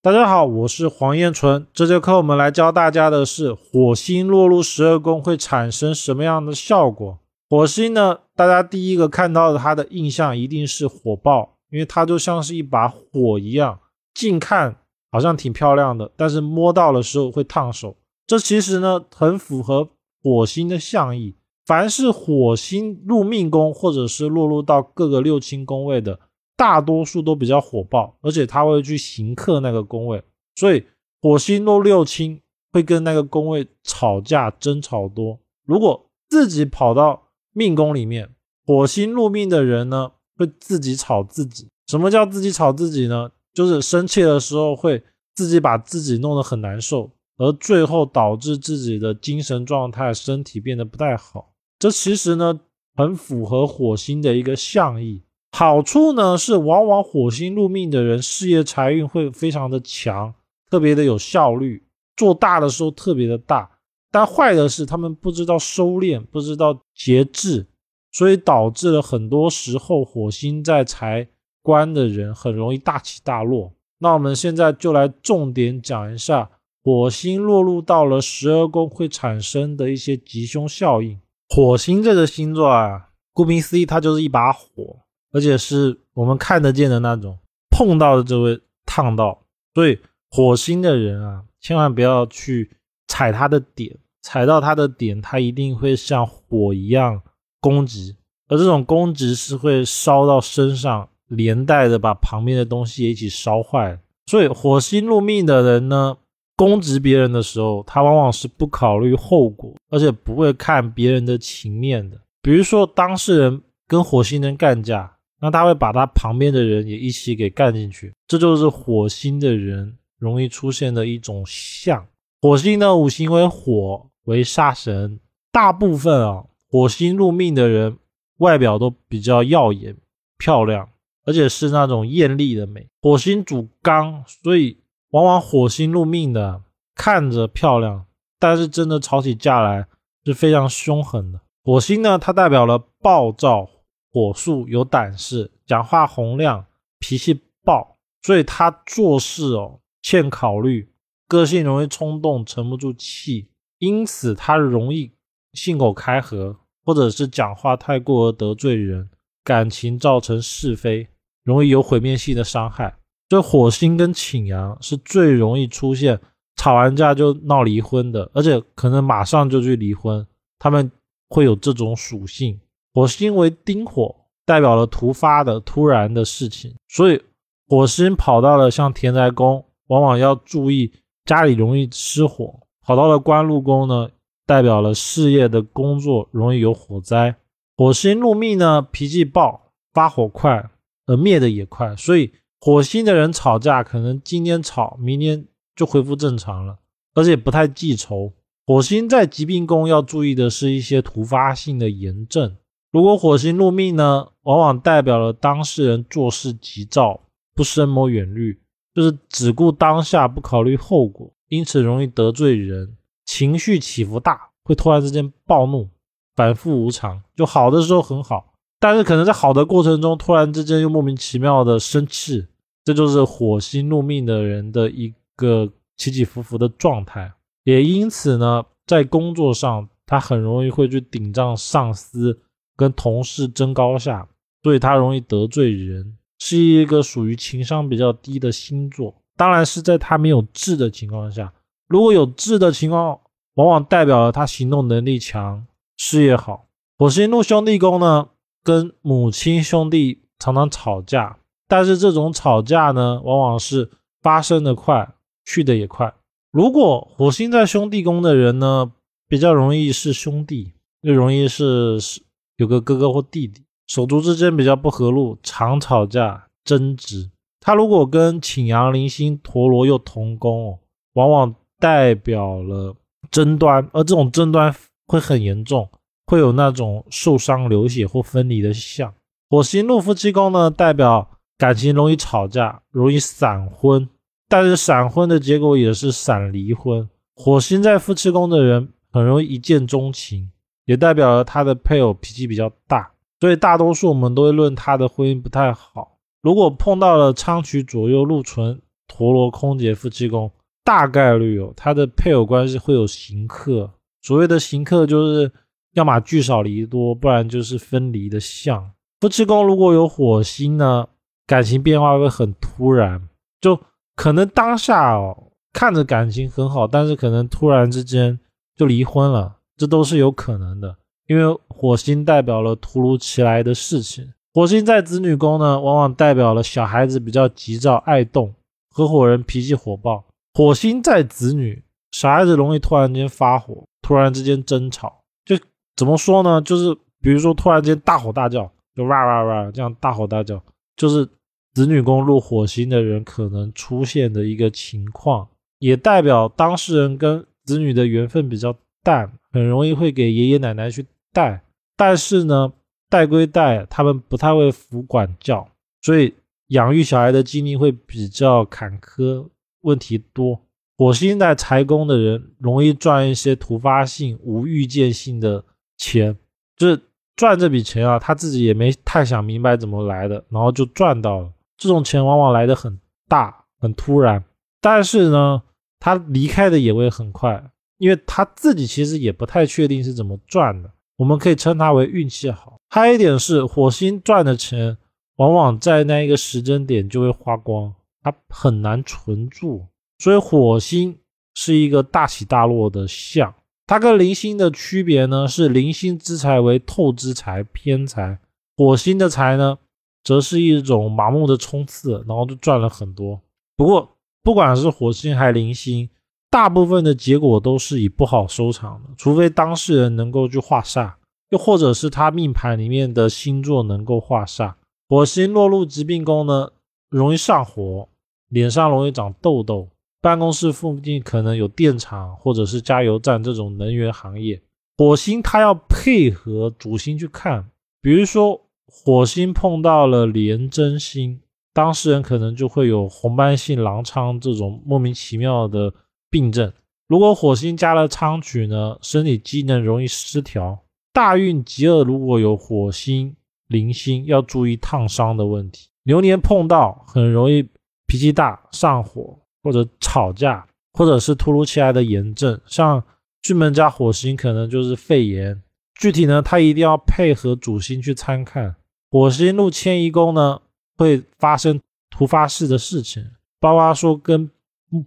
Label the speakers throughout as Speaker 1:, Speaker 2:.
Speaker 1: 大家好，我是黄彦纯。这节课我们来教大家的是火星落入十二宫会产生什么样的效果。火星呢，大家第一个看到的它的印象一定是火爆，因为它就像是一把火一样，近看好像挺漂亮的，但是摸到的时候会烫手。这其实呢，很符合火星的象意。凡是火星入命宫或者是落入到各个六亲宫位的。大多数都比较火爆，而且他会去行克那个宫位，所以火星落六亲会跟那个宫位吵架争吵多。如果自己跑到命宫里面，火星入命的人呢，会自己吵自己。什么叫自己吵自己呢？就是生气的时候会自己把自己弄得很难受，而最后导致自己的精神状态、身体变得不太好。这其实呢，很符合火星的一个象意。好处呢是，往往火星入命的人事业财运会非常的强，特别的有效率，做大的时候特别的大。但坏的是，他们不知道收敛，不知道节制，所以导致了很多时候火星在财官的人很容易大起大落。那我们现在就来重点讲一下火星落入到了十二宫会产生的一些吉凶效应。火星这个星座啊，顾名思义，它就是一把火。而且是我们看得见的那种，碰到的就会烫到，所以火星的人啊，千万不要去踩他的点，踩到他的点，他一定会像火一样攻击，而这种攻击是会烧到身上，连带的把旁边的东西也一起烧坏。所以火星入命的人呢，攻击别人的时候，他往往是不考虑后果，而且不会看别人的情面的。比如说当事人跟火星人干架。那他会把他旁边的人也一起给干进去，这就是火星的人容易出现的一种相。火星呢五行为火，为煞神，大部分啊，火星入命的人外表都比较耀眼、漂亮，而且是那种艳丽的美。火星主刚，所以往往火星入命的看着漂亮，但是真的吵起架来是非常凶狠的。火星呢，它代表了暴躁。火速有胆识，讲话洪亮，脾气暴，所以他做事哦欠考虑，个性容易冲动，沉不住气，因此他容易信口开河，或者是讲话太过而得罪人，感情造成是非，容易有毁灭性的伤害。这火星跟请阳是最容易出现吵完架就闹离婚的，而且可能马上就去离婚，他们会有这种属性。火星为丁火，代表了突发的、突然的事情，所以火星跑到了像田宅宫，往往要注意家里容易失火；跑到了官禄宫呢，代表了事业的工作容易有火灾。火星入命呢，脾气暴，发火快，而灭的也快，所以火星的人吵架可能今天吵，明天就恢复正常了，而且不太记仇。火星在疾病宫要注意的是一些突发性的炎症。如果火星入命呢，往往代表了当事人做事急躁，不深谋远虑，就是只顾当下，不考虑后果，因此容易得罪人，情绪起伏大，会突然之间暴怒，反复无常。就好的时候很好，但是可能在好的过程中，突然之间又莫名其妙的生气，这就是火星入命的人的一个起起伏伏的状态。也因此呢，在工作上，他很容易会去顶撞上司。跟同事争高下，所以他容易得罪人，是一个属于情商比较低的星座。当然是在他没有智的情况下，如果有智的情况，往往代表了他行动能力强，事业好。火星入兄弟宫呢，跟母亲兄弟常常吵架，但是这种吵架呢，往往是发生的快，去的也快。如果火星在兄弟宫的人呢，比较容易是兄弟，又容易是是。有个哥哥或弟弟，手足之间比较不和睦，常吵架争执。他如果跟请阳灵星陀螺又同宫，往往代表了争端，而这种争端会很严重，会有那种受伤、流血或分离的象。火星入夫妻宫呢，代表感情容易吵架，容易闪婚，但是闪婚的结果也是闪离婚。火星在夫妻宫的人很容易一见钟情。也代表了他的配偶脾气比较大，所以大多数我们都会论他的婚姻不太好。如果碰到了昌曲左右禄存陀螺空劫夫妻宫，大概率哦，他的配偶关系会有刑克。所谓的刑克，就是要么聚少离多，不然就是分离的相。夫妻宫如果有火星呢，感情变化会很突然，就可能当下哦看着感情很好，但是可能突然之间就离婚了，这都是有可能的。因为火星代表了突如其来的事情。火星在子女宫呢，往往代表了小孩子比较急躁爱动，合伙人脾气火爆。火星在子女，小孩子容易突然间发火，突然之间争吵。就怎么说呢？就是比如说突然间大吼大叫，就哇哇哇这样大吼大叫，就是子女宫入火星的人可能出现的一个情况，也代表当事人跟子女的缘分比较淡，很容易会给爷爷奶奶去带。但是呢。带归带，他们不太会服管教，所以养育小孩的经历会比较坎坷，问题多。火星在财宫的人容易赚一些突发性、无预见性的钱，就是赚这笔钱啊，他自己也没太想明白怎么来的，然后就赚到了。这种钱往往来的很大、很突然，但是呢，他离开的也会很快，因为他自己其实也不太确定是怎么赚的。我们可以称它为运气好。还有一点是，火星赚的钱往往在那一个时间点就会花光，它很难存住。所以火星是一个大起大落的象。它跟零星的区别呢，是零星之财为透之财、偏财，火星的财呢，则是一种盲目的冲刺，然后就赚了很多。不过，不管是火星还是零星。大部分的结果都是以不好收场的，除非当事人能够去化煞，又或者是他命盘里面的星座能够化煞。火星落入疾病宫呢，容易上火，脸上容易长痘痘，办公室附近可能有电厂或者是加油站这种能源行业。火星它要配合主星去看，比如说火星碰到了廉贞星，当事人可能就会有红斑性狼疮这种莫名其妙的。病症，如果火星加了仓曲呢，身体机能容易失调。大运极恶，如果有火星、零星，要注意烫伤的问题。流年碰到，很容易脾气大、上火或者吵架，或者是突如其来的炎症。像巨门加火星，可能就是肺炎。具体呢，他一定要配合主星去参看。火星入迁移宫呢，会发生突发式的事情，包括说跟。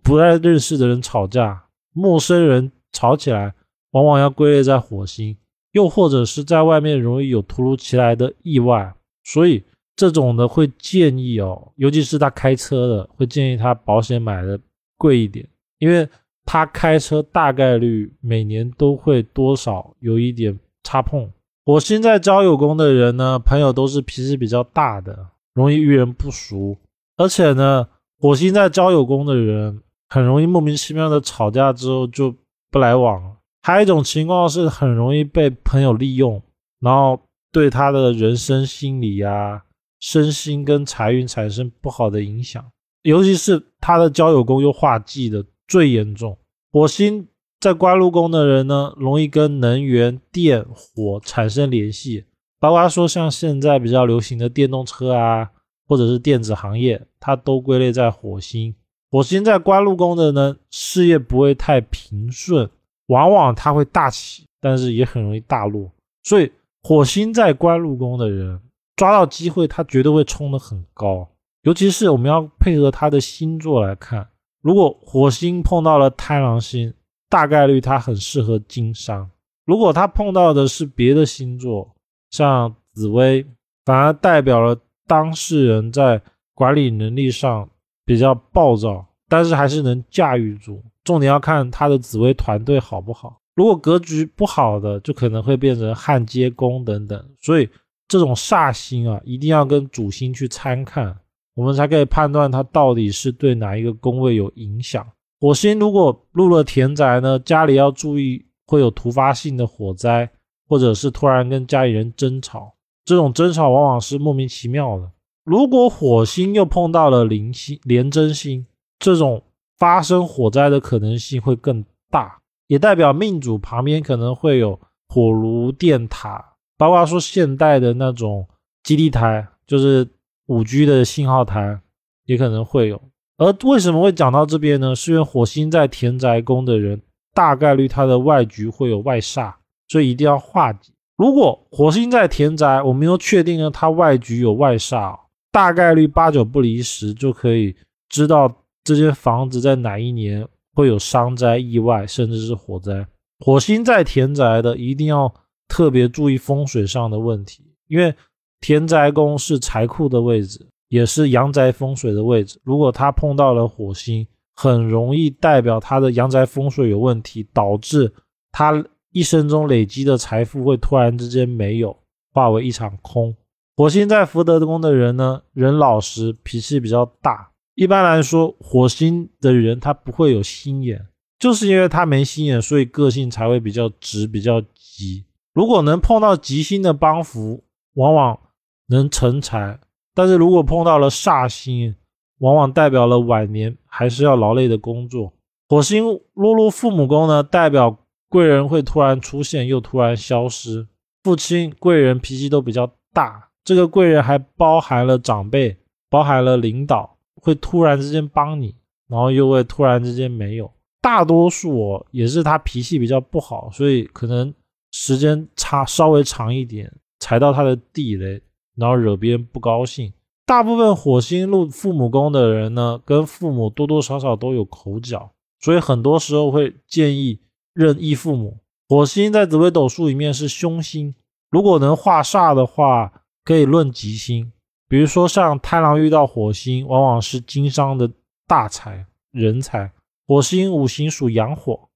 Speaker 1: 不太认识的人吵架，陌生人吵起来，往往要归类在火星，又或者是在外面容易有突如其来的意外，所以这种的会建议哦，尤其是他开车的，会建议他保险买的贵一点，因为他开车大概率每年都会多少有一点擦碰。火星在交友宫的人呢，朋友都是脾气比较大的，容易遇人不淑，而且呢。火星在交友宫的人很容易莫名其妙的吵架之后就不来往了。还有一种情况是很容易被朋友利用，然后对他的人生心理啊、身心跟财运产生不好的影响。尤其是他的交友宫又化忌的最严重。火星在官禄宫的人呢，容易跟能源、电、火产生联系，包括说像现在比较流行的电动车啊。或者是电子行业，它都归类在火星。火星在官禄宫的呢，事业不会太平顺，往往它会大起，但是也很容易大落。所以，火星在官禄宫的人抓到机会，他绝对会冲得很高。尤其是我们要配合他的星座来看，如果火星碰到了贪狼星，大概率他很适合经商；如果他碰到的是别的星座，像紫薇，反而代表了。当事人在管理能力上比较暴躁，但是还是能驾驭住。重点要看他的紫薇团队好不好。如果格局不好的，就可能会变成焊接工等等。所以这种煞星啊，一定要跟主星去参看，我们才可以判断它到底是对哪一个宫位有影响。火星如果入了田宅呢，家里要注意会有突发性的火灾，或者是突然跟家里人争吵。这种争吵往往是莫名其妙的。如果火星又碰到了零星、连真星，这种发生火灾的可能性会更大，也代表命主旁边可能会有火炉、电塔，包括说现代的那种基地台，就是五 G 的信号台，也可能会有。而为什么会讲到这边呢？是因为火星在田宅宫的人，大概率他的外局会有外煞，所以一定要化解。如果火星在田宅，我们又确定了它外局有外煞，大概率八九不离十，就可以知道这间房子在哪一年会有伤灾、意外，甚至是火灾。火星在田宅的，一定要特别注意风水上的问题，因为田宅宫是财库的位置，也是阳宅风水的位置。如果他碰到了火星，很容易代表他的阳宅风水有问题，导致他一生中累积的财富会突然之间没有，化为一场空。火星在福德宫的人呢，人老实，脾气比较大。一般来说，火星的人他不会有心眼。就是因为他没心眼，所以个性才会比较直、比较急。如果能碰到吉星的帮扶，往往能成才；但是如果碰到了煞星，往往代表了晚年还是要劳累的工作。火星落入父母宫呢，代表贵人会突然出现又突然消失。父亲、贵人脾气都比较大，这个贵人还包含了长辈，包含了领导，会突然之间帮你，然后又会突然之间没有。大多数我也是他脾气比较不好，所以可能时间差稍微长一点，踩到他的地雷，然后惹别人不高兴。大部分火星入父母宫的人呢，跟父母多多少少都有口角，所以很多时候会建议任意父母。火星在紫微斗数里面是凶星，如果能化煞的话，可以论吉星。比如说像贪狼遇到火星，往往是经商的大财人才。火星五行属阳火，